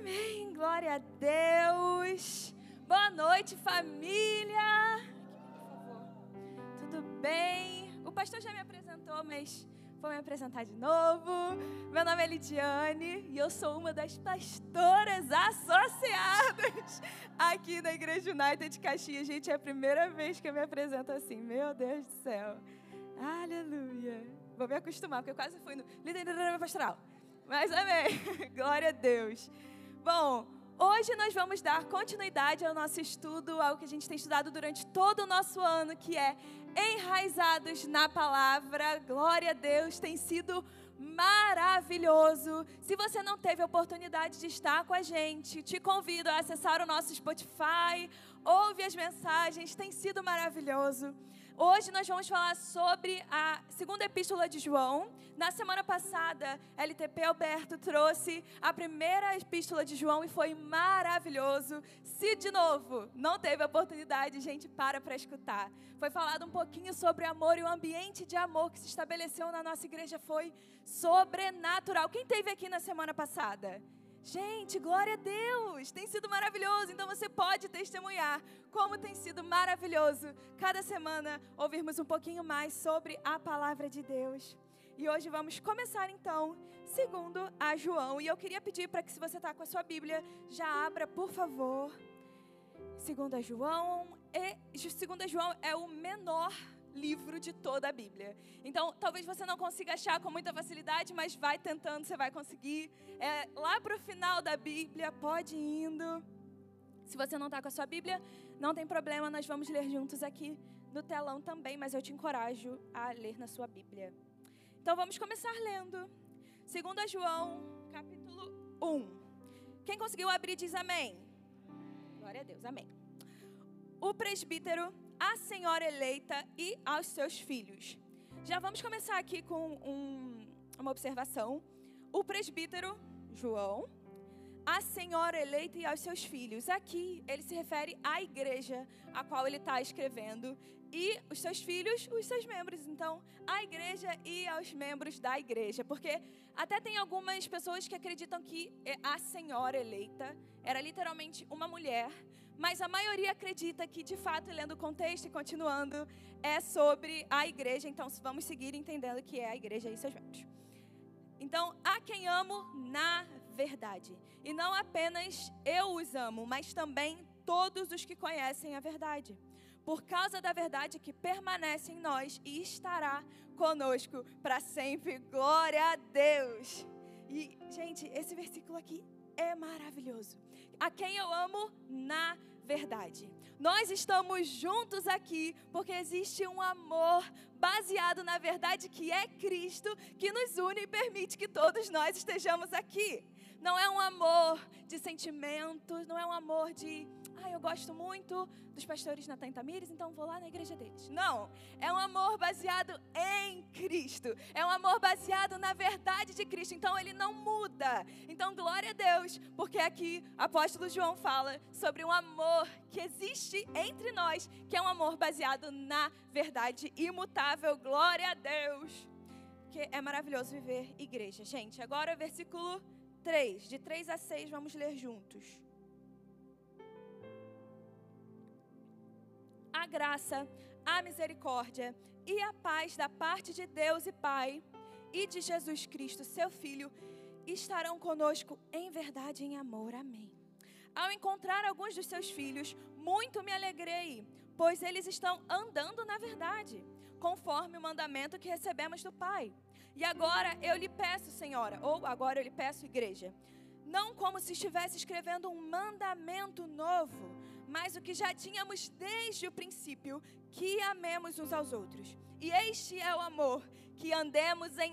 Amém. Glória a Deus. Boa noite, família. Tudo bem? O pastor já me apresentou, mas vou me apresentar de novo. Meu nome é Lidiane e eu sou uma das pastoras associadas aqui da Igreja United de Caxias. Gente, é a primeira vez que eu me apresento assim. Meu Deus do céu. Aleluia. Vou me acostumar, porque eu quase fui no líder pastoral. Mas amém. Glória a Deus. Bom, hoje nós vamos dar continuidade ao nosso estudo, ao que a gente tem estudado durante todo o nosso ano, que é enraizados na palavra. Glória a Deus, tem sido maravilhoso. Se você não teve a oportunidade de estar com a gente, te convido a acessar o nosso Spotify, ouve as mensagens, tem sido maravilhoso. Hoje nós vamos falar sobre a segunda epístola de João. Na semana passada, LTP Alberto trouxe a primeira epístola de João e foi maravilhoso. Se de novo não teve a oportunidade, gente, para para escutar. Foi falado um pouquinho sobre amor e o ambiente de amor que se estabeleceu na nossa igreja foi sobrenatural. Quem teve aqui na semana passada? Gente, glória a Deus! Tem sido maravilhoso. Então você pode testemunhar como tem sido maravilhoso cada semana ouvirmos um pouquinho mais sobre a palavra de Deus. E hoje vamos começar então, segundo a João. E eu queria pedir para que, se você está com a sua Bíblia, já abra, por favor. Segundo a João, e segundo a João é o menor livro de toda a Bíblia. Então, talvez você não consiga achar com muita facilidade, mas vai tentando, você vai conseguir. É, lá para o final da Bíblia, pode indo. Se você não está com a sua Bíblia, não tem problema, nós vamos ler juntos aqui no telão também, mas eu te encorajo a ler na sua Bíblia. Então, vamos começar lendo. Segundo João, capítulo 1. Quem conseguiu abrir diz amém. Glória a Deus, amém. O presbítero à senhora eleita e aos seus filhos. Já vamos começar aqui com um, uma observação. O presbítero, João, a senhora eleita e aos seus filhos. Aqui ele se refere à igreja a qual ele está escrevendo e os seus filhos, os seus membros. Então, a igreja e aos membros da igreja. Porque até tem algumas pessoas que acreditam que a senhora eleita era literalmente uma mulher mas a maioria acredita que, de fato, lendo o contexto e continuando, é sobre a igreja. Então, vamos seguir entendendo que é a igreja e seus membros. Então, a quem amo na verdade. E não apenas eu os amo, mas também todos os que conhecem a verdade. Por causa da verdade que permanece em nós e estará conosco para sempre. Glória a Deus. E, gente, esse versículo aqui é maravilhoso. A quem eu amo na verdade. Nós estamos juntos aqui porque existe um amor baseado na verdade que é Cristo que nos une e permite que todos nós estejamos aqui. Não é um amor de sentimentos, não é um amor de ah, eu gosto muito dos pastores Natan Tamires, então vou lá na igreja deles. Não, é um amor baseado em Cristo. É um amor baseado na verdade de Cristo. Então ele não muda. Então glória a Deus, porque aqui o apóstolo João fala sobre um amor que existe entre nós, que é um amor baseado na verdade imutável. Glória a Deus. Que é maravilhoso viver igreja. Gente, agora versículo 3, de 3 a 6, vamos ler juntos. A graça, a misericórdia e a paz da parte de Deus e Pai e de Jesus Cristo, seu Filho, estarão conosco em verdade e em amor. Amém. Ao encontrar alguns dos seus filhos, muito me alegrei, pois eles estão andando na verdade, conforme o mandamento que recebemos do Pai. E agora eu lhe peço, Senhora, ou agora eu lhe peço, igreja, não como se estivesse escrevendo um mandamento novo, mas o que já tínhamos desde o princípio, que amemos uns aos outros. E este é o amor, que andemos em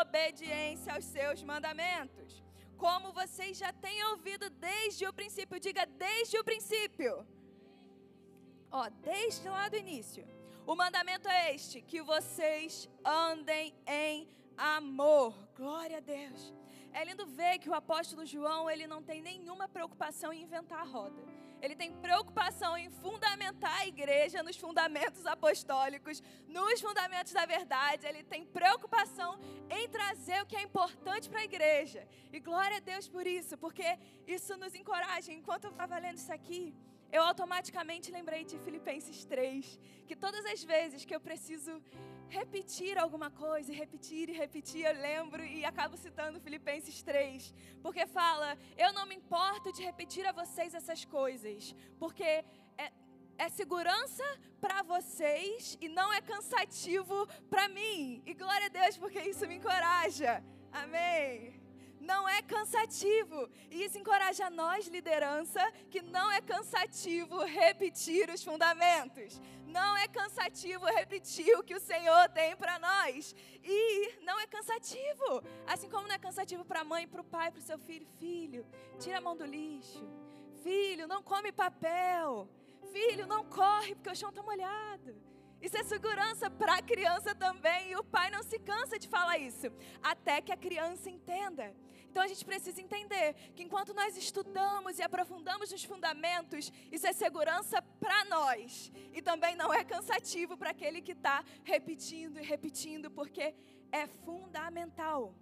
obediência aos seus mandamentos. Como vocês já têm ouvido desde o princípio, diga desde o princípio. Ó, desde lá do início. O mandamento é este: que vocês andem em amor. Glória a Deus. é lindo ver que o apóstolo João, ele não tem nenhuma preocupação em inventar a roda. Ele tem preocupação em fundamentar a igreja nos fundamentos apostólicos, nos fundamentos da verdade. Ele tem preocupação em trazer o que é importante para a igreja. E glória a Deus por isso, porque isso nos encoraja. Enquanto eu estava lendo isso aqui, eu automaticamente lembrei de Filipenses 3, que todas as vezes que eu preciso repetir alguma coisa, e repetir e repetir, eu lembro e acabo citando Filipenses 3, porque fala: Eu não me importo de repetir a vocês essas coisas, porque é, é segurança para vocês e não é cansativo para mim. E glória a Deus, porque isso me encoraja. Amém não é cansativo. E isso encoraja nós, liderança, que não é cansativo repetir os fundamentos. Não é cansativo repetir o que o Senhor tem para nós. E não é cansativo. Assim como não é cansativo para a mãe, para o pai, para o seu filho. Filho, tira a mão do lixo. Filho, não come papel. Filho, não corre porque o chão está molhado. Isso é segurança para a criança também. E o pai não se cansa de falar isso. Até que a criança entenda. Então a gente precisa entender que enquanto nós estudamos e aprofundamos nos fundamentos, isso é segurança para nós. E também não é cansativo para aquele que está repetindo e repetindo, porque é fundamental.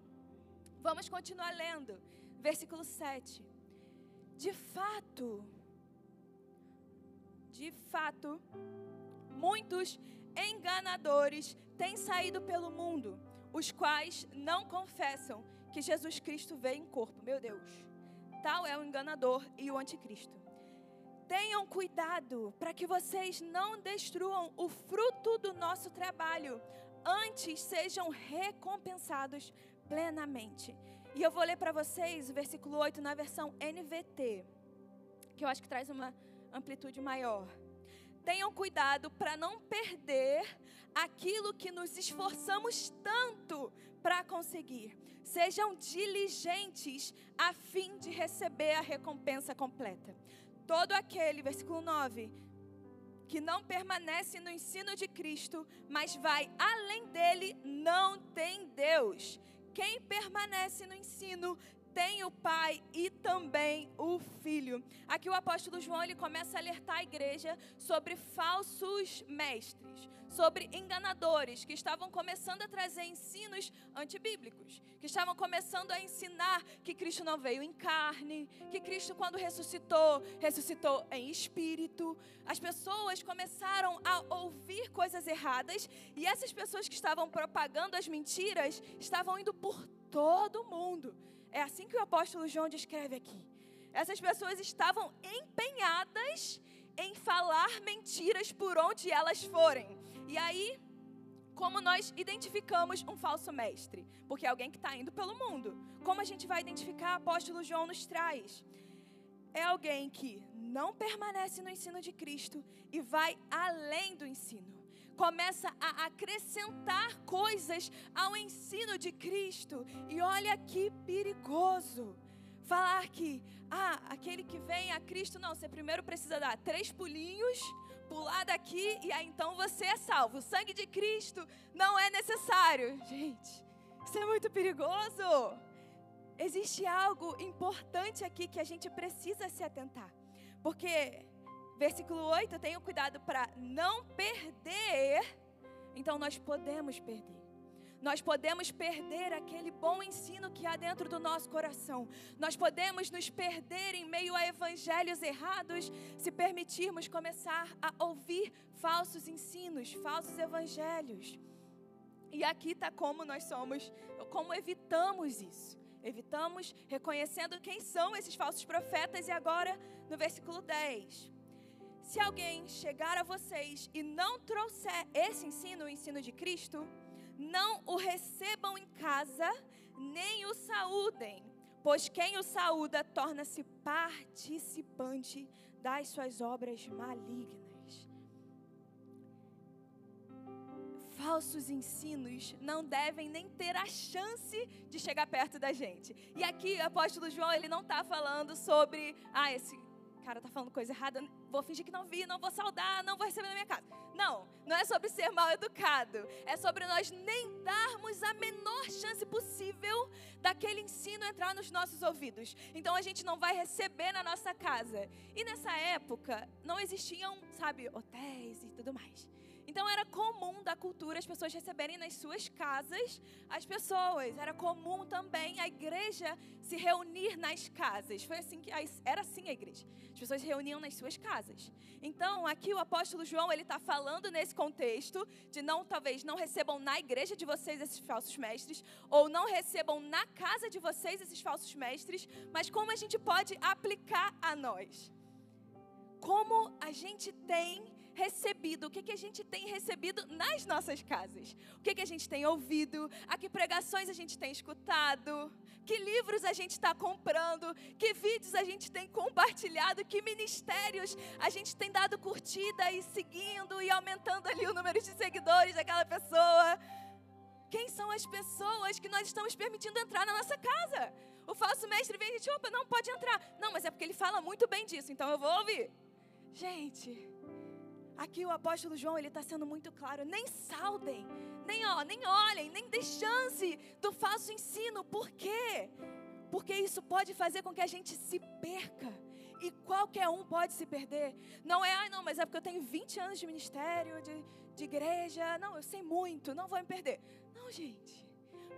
Vamos continuar lendo. Versículo 7. De fato, de fato, muitos enganadores têm saído pelo mundo, os quais não confessam que Jesus Cristo veio em corpo. Meu Deus, tal é o enganador e o anticristo. Tenham cuidado para que vocês não destruam o fruto do nosso trabalho, antes sejam recompensados plenamente. E eu vou ler para vocês o versículo 8 na versão NVT, que eu acho que traz uma amplitude maior tenham cuidado para não perder aquilo que nos esforçamos tanto para conseguir. Sejam diligentes a fim de receber a recompensa completa. Todo aquele, versículo 9, que não permanece no ensino de Cristo, mas vai além dele, não tem Deus. Quem permanece no ensino tem o Pai e também o Filho. Aqui o apóstolo João ele começa a alertar a igreja sobre falsos mestres, sobre enganadores que estavam começando a trazer ensinos antibíblicos, que estavam começando a ensinar que Cristo não veio em carne, que Cristo quando ressuscitou, ressuscitou em espírito. As pessoas começaram a ouvir coisas erradas e essas pessoas que estavam propagando as mentiras estavam indo por todo mundo. É assim que o apóstolo João descreve aqui. Essas pessoas estavam empenhadas em falar mentiras por onde elas forem. E aí, como nós identificamos um falso mestre? Porque é alguém que está indo pelo mundo. Como a gente vai identificar? Apóstolo João nos traz. É alguém que não permanece no ensino de Cristo e vai além do ensino começa a acrescentar coisas ao ensino de Cristo. E olha que perigoso. Falar que, ah, aquele que vem a Cristo, não, você primeiro precisa dar três pulinhos, pular daqui e aí então você é salvo. O sangue de Cristo não é necessário. Gente, isso é muito perigoso. Existe algo importante aqui que a gente precisa se atentar. Porque Versículo 8, tenho cuidado para não perder. Então nós podemos perder. Nós podemos perder aquele bom ensino que há dentro do nosso coração. Nós podemos nos perder em meio a evangelhos errados se permitirmos começar a ouvir falsos ensinos, falsos evangelhos. E aqui está como nós somos, como evitamos isso. Evitamos reconhecendo quem são esses falsos profetas, e agora no versículo 10. Se alguém chegar a vocês e não trouxer esse ensino, o ensino de Cristo, não o recebam em casa, nem o saúdem, pois quem o saúda torna-se participante das suas obras malignas. Falsos ensinos não devem nem ter a chance de chegar perto da gente. E aqui o apóstolo João ele não está falando sobre ah, esse cara tá falando coisa errada, vou fingir que não vi, não vou saudar, não vou receber na minha casa. Não, não é sobre ser mal educado. É sobre nós nem darmos a menor chance possível daquele ensino entrar nos nossos ouvidos. Então a gente não vai receber na nossa casa. E nessa época não existiam, sabe, hotéis e tudo mais. Então era comum da cultura as pessoas receberem nas suas casas as pessoas. Era comum também a igreja se reunir nas casas. Foi assim que era assim a igreja. As pessoas se reuniam nas suas casas. Então aqui o apóstolo João ele está falando nesse contexto de não talvez não recebam na igreja de vocês esses falsos mestres ou não recebam na casa de vocês esses falsos mestres, mas como a gente pode aplicar a nós? Como a gente tem recebido, o que, que a gente tem recebido nas nossas casas, o que, que a gente tem ouvido, a que pregações a gente tem escutado, que livros a gente está comprando, que vídeos a gente tem compartilhado, que ministérios a gente tem dado curtida e seguindo e aumentando ali o número de seguidores daquela pessoa. Quem são as pessoas que nós estamos permitindo entrar na nossa casa? O falso mestre vem e diz: opa, não pode entrar. Não, mas é porque ele fala muito bem disso, então eu vou ouvir. Gente, Aqui o apóstolo João ele está sendo muito claro. Nem saudem, nem ó, nem olhem, nem dê chance do falso ensino. Por quê? Porque isso pode fazer com que a gente se perca. E qualquer um pode se perder. Não é, ah, não, mas é porque eu tenho 20 anos de ministério, de, de igreja. Não, eu sei muito, não vou me perder. Não, gente.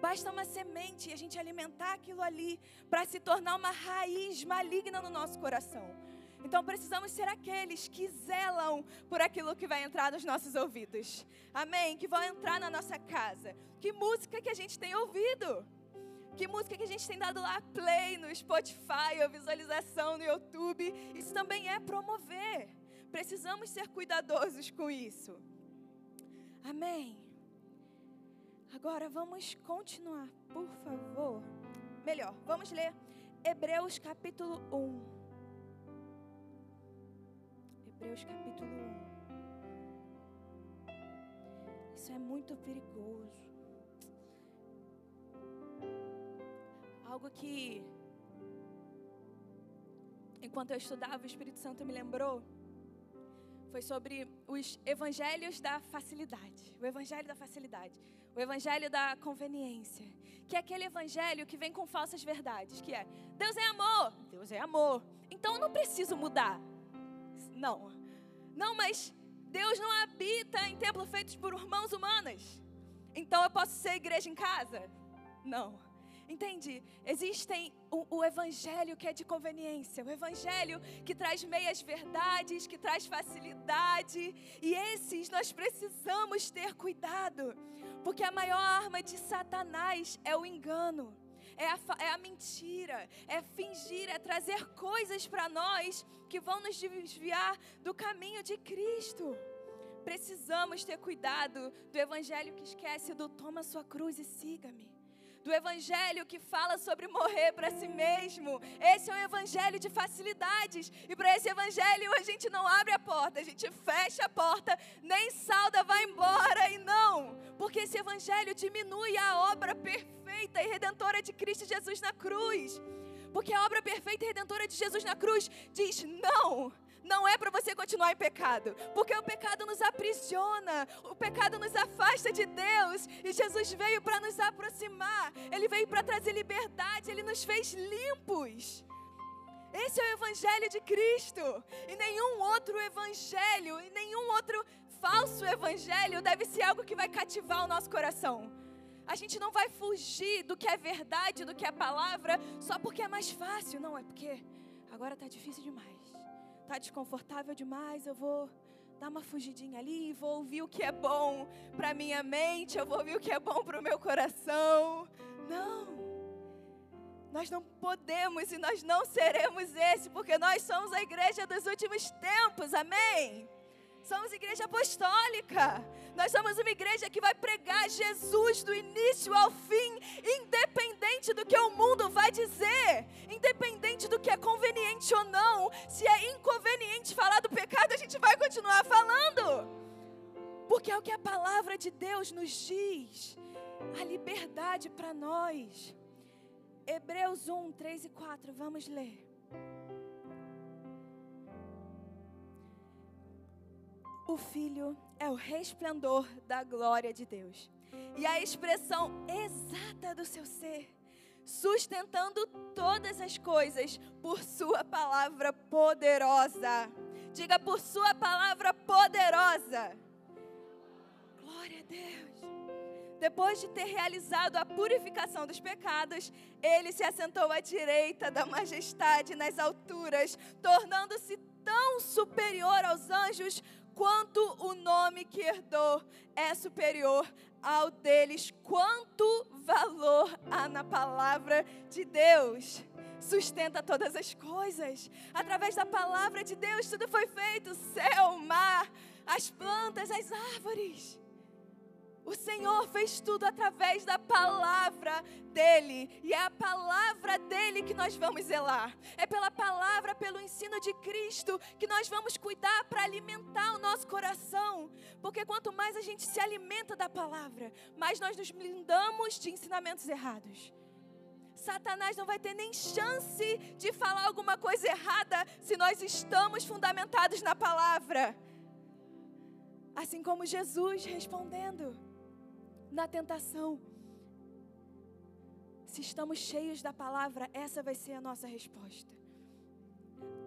Basta uma semente e a gente alimentar aquilo ali para se tornar uma raiz maligna no nosso coração. Então precisamos ser aqueles que zelam por aquilo que vai entrar nos nossos ouvidos. Amém? Que vão entrar na nossa casa. Que música que a gente tem ouvido? Que música que a gente tem dado lá play no Spotify ou visualização no YouTube? Isso também é promover. Precisamos ser cuidadosos com isso. Amém. Agora vamos continuar, por favor. Melhor, vamos ler Hebreus capítulo 1. Hebreus capítulo 1. Isso é muito perigoso. Algo que, enquanto eu estudava, o Espírito Santo me lembrou foi sobre os evangelhos da facilidade. O evangelho da facilidade. O evangelho da conveniência. Que é aquele evangelho que vem com falsas verdades. Que é, Deus é amor. Deus é amor. Então eu não preciso mudar. Não. Não, mas Deus não habita em templos feitos por mãos humanas. Então eu posso ser igreja em casa? Não. Entende? Existem o, o, evangelho que é de conveniência, o evangelho que traz meias verdades, que traz facilidade, e esses nós precisamos ter cuidado, porque a maior arma de Satanás é o engano é a, é a mentira, é fingir, é trazer coisas para nós que vão nos desviar do caminho de Cristo. Precisamos ter cuidado do evangelho que esquece do toma sua cruz e siga-me do evangelho que fala sobre morrer para si mesmo. Esse é um evangelho de facilidades. E para esse evangelho a gente não abre a porta, a gente fecha a porta, nem salda, vai embora e não. Porque esse evangelho diminui a obra perfeita e redentora de Cristo Jesus na cruz. Porque a obra perfeita e redentora de Jesus na cruz diz não não é para você continuar em pecado, porque o pecado nos aprisiona, o pecado nos afasta de Deus, e Jesus veio para nos aproximar, ele veio para trazer liberdade, ele nos fez limpos. Esse é o evangelho de Cristo, e nenhum outro evangelho, e nenhum outro falso evangelho deve ser algo que vai cativar o nosso coração. A gente não vai fugir do que é verdade, do que é palavra, só porque é mais fácil, não, é porque agora está difícil demais está desconfortável demais, eu vou dar uma fugidinha ali, vou ouvir o que é bom para minha mente, eu vou ouvir o que é bom para o meu coração. Não. Nós não podemos e nós não seremos esse, porque nós somos a igreja dos últimos tempos. Amém. Somos igreja apostólica. Nós somos uma igreja que vai pregar Jesus do início ao fim, independente do que o mundo vai dizer, independente do que é conveniente ou não. Se é inconveniente falar do pecado, a gente vai continuar falando. Porque é o que a palavra de Deus nos diz. A liberdade para nós. Hebreus 1, 3 e 4, vamos ler. O Filho é o resplendor da glória de Deus e a expressão exata do seu ser, sustentando todas as coisas por Sua palavra poderosa. Diga por Sua palavra poderosa. Glória a Deus. Depois de ter realizado a purificação dos pecados, ele se assentou à direita da majestade nas alturas, tornando-se tão superior aos anjos quanto o nome que herdou é superior ao deles. Quanto valor há na palavra de Deus! Sustenta todas as coisas. Através da palavra de Deus, tudo foi feito: céu, mar, as plantas, as árvores. O Senhor fez tudo através da palavra dele, e é a palavra dele que nós vamos zelar. É pela palavra, pelo ensino de Cristo que nós vamos cuidar para alimentar o nosso coração. Porque quanto mais a gente se alimenta da palavra, mais nós nos blindamos de ensinamentos errados. Satanás não vai ter nem chance de falar alguma coisa errada se nós estamos fundamentados na palavra. Assim como Jesus respondendo na tentação. Se estamos cheios da palavra, essa vai ser a nossa resposta.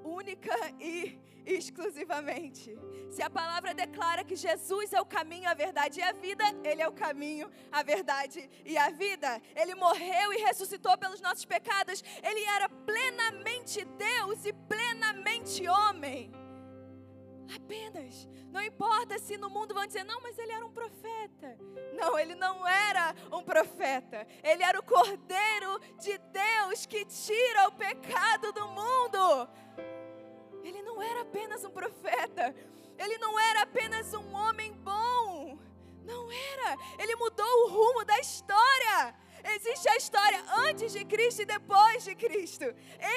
Única e exclusivamente. Se a palavra declara que Jesus é o caminho, a verdade e a vida, Ele é o caminho, a verdade e a vida. Ele morreu e ressuscitou pelos nossos pecados. Ele era plenamente Deus e plenamente homem. Apenas. Não importa se no mundo vão dizer, não, mas ele era um profeta. Não, ele não era um profeta. Ele era o Cordeiro de Deus que tira o pecado do mundo. Ele não era apenas um profeta. Ele não era apenas um homem bom. Não era. Ele mudou o rumo da história. Existe a história antes de Cristo e depois de Cristo.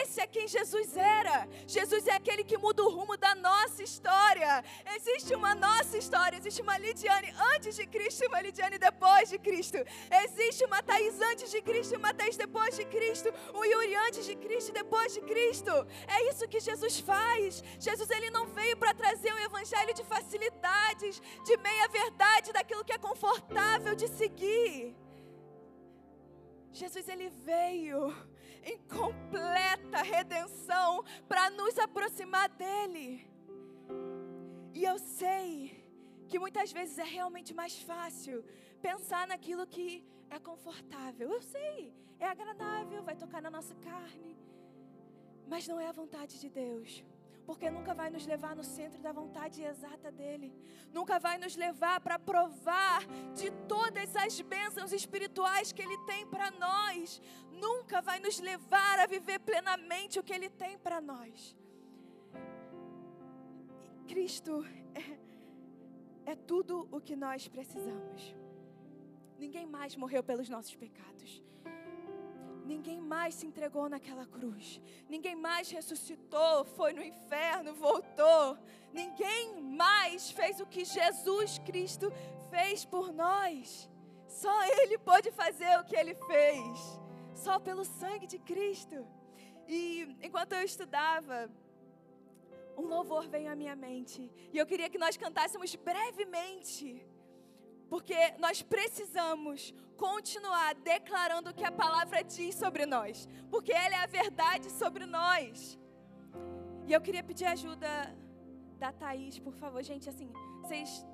Esse é quem Jesus era. Jesus é aquele que muda o rumo da nossa história. Existe uma nossa história. Existe uma Lidiane antes de Cristo e uma Lidiane depois de Cristo. Existe uma Thaís antes de Cristo e uma Thaís depois de Cristo. Um Yuri antes de Cristo e depois de Cristo. É isso que Jesus faz. Jesus ele não veio para trazer um evangelho de facilidades, de meia verdade, daquilo que é confortável de seguir. Jesus ele veio em completa redenção para nos aproximar dele. E eu sei que muitas vezes é realmente mais fácil pensar naquilo que é confortável. Eu sei, é agradável, vai tocar na nossa carne. Mas não é a vontade de Deus porque nunca vai nos levar no centro da vontade exata dele, nunca vai nos levar para provar de todas as bênçãos espirituais que ele tem para nós, nunca vai nos levar a viver plenamente o que ele tem para nós. Cristo é, é tudo o que nós precisamos. Ninguém mais morreu pelos nossos pecados. Ninguém mais se entregou naquela cruz. Ninguém mais ressuscitou, foi no inferno, voltou. Ninguém mais fez o que Jesus Cristo fez por nós. Só Ele pode fazer o que Ele fez. Só pelo sangue de Cristo. E enquanto eu estudava, um louvor veio à minha mente. E eu queria que nós cantássemos brevemente porque nós precisamos continuar declarando o que a palavra diz sobre nós, porque ela é a verdade sobre nós. E eu queria pedir ajuda da Thaís, por favor, gente, assim, vocês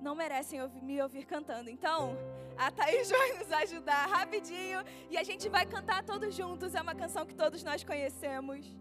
não merecem me ouvir cantando. Então, a Thaís vai nos ajudar rapidinho e a gente vai cantar todos juntos. É uma canção que todos nós conhecemos.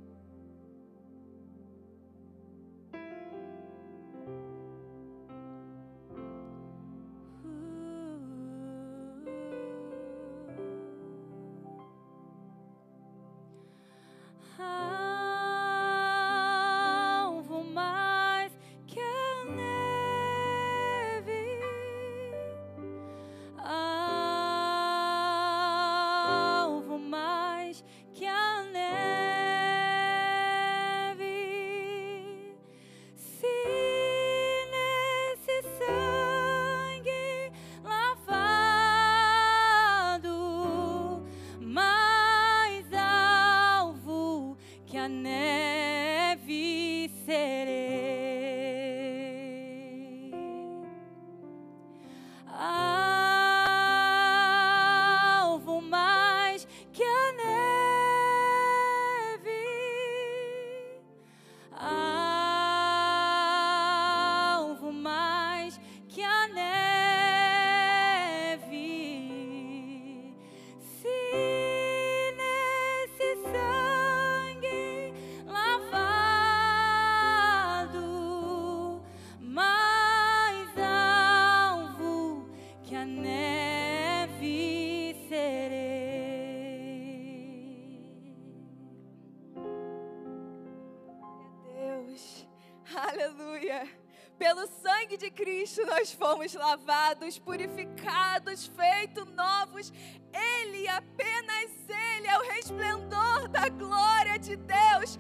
Cristo nós fomos lavados, purificados, feitos novos. Ele, apenas Ele, é o resplendor da glória de Deus.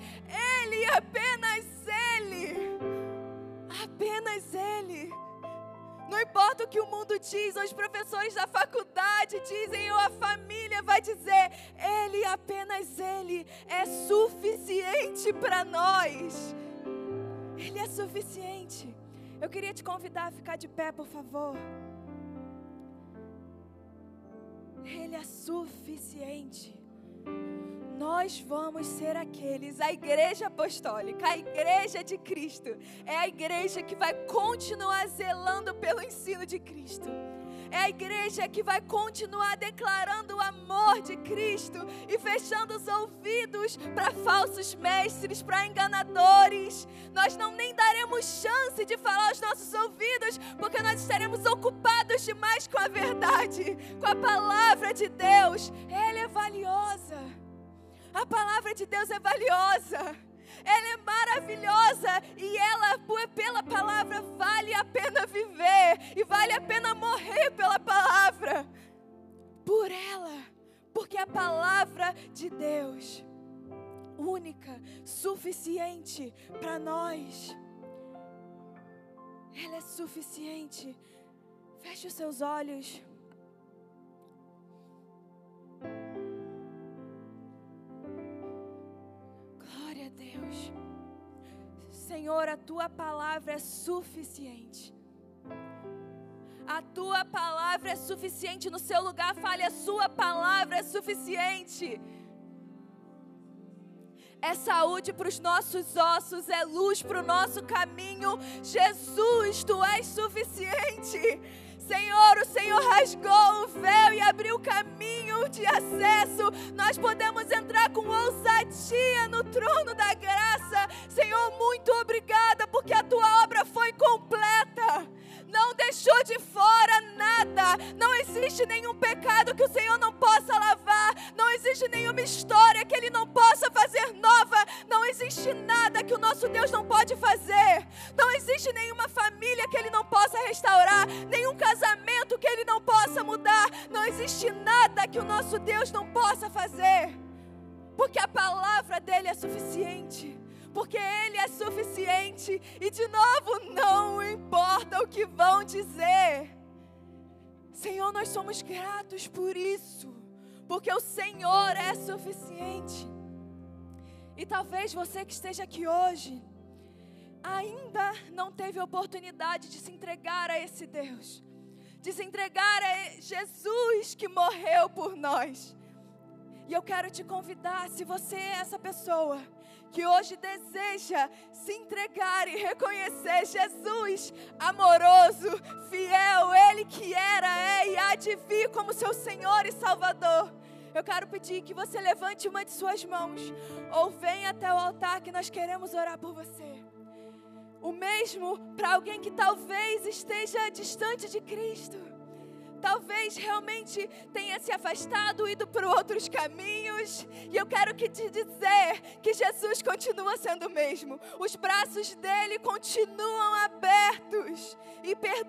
Ele, apenas Ele. Apenas Ele. Não importa o que o mundo diz, ou os professores da faculdade dizem, ou a família vai dizer, Ele, apenas Ele, é suficiente para nós. Ele é suficiente. Eu queria te convidar a ficar de pé, por favor. Ele é suficiente. Nós vamos ser aqueles, a igreja apostólica, a igreja de Cristo, é a igreja que vai continuar zelando pelo ensino de Cristo é a igreja que vai continuar declarando o amor de Cristo e fechando os ouvidos para falsos mestres, para enganadores. Nós não nem daremos chance de falar aos nossos ouvidos, porque nós estaremos ocupados demais com a verdade, com a palavra de Deus. Ela é valiosa. A palavra de Deus é valiosa ela é maravilhosa e ela, pela palavra, vale a pena viver e vale a pena morrer pela palavra. Por ela, porque a palavra de Deus, única, suficiente para nós, ela é suficiente. Feche os seus olhos. Senhor, a tua palavra é suficiente. A tua palavra é suficiente no seu lugar, fale, a sua palavra é suficiente. É saúde para os nossos ossos, é luz para o nosso caminho. Jesus, tu és suficiente. Senhor, o Senhor rasgou o véu e abriu o caminho de acesso. Nós podemos entrar com ousadia no trono da graça. Senhor, muito obrigada porque a tua obra foi completa. Não deixou de fora nada. Não existe nenhum pecado que o Senhor não possa lavar. Não existe nenhuma história que Ele não possa fazer nova. Não existe nada que o nosso Deus não pode fazer. Não existe nenhuma restaurar. Nenhum casamento que Ele não possa mudar. Não existe nada que o nosso Deus não possa fazer. Porque a palavra dele é suficiente porque Ele é suficiente e de novo não importa o que vão dizer. Senhor, nós somos gratos por isso, porque o Senhor é suficiente. E talvez você que esteja aqui hoje ainda não teve oportunidade de se entregar a esse Deus, de se entregar a Jesus que morreu por nós. E eu quero te convidar, se você é essa pessoa, que hoje deseja se entregar e reconhecer Jesus amoroso, fiel, Ele que era, é e há de vir como seu Senhor e Salvador. Eu quero pedir que você levante uma de suas mãos ou venha até o altar que nós queremos orar por você. O mesmo para alguém que talvez esteja distante de Cristo talvez realmente tenha se afastado, ido por outros caminhos. E eu quero que te dizer que Jesus continua sendo o mesmo. Os braços dele continuam abertos e perdoam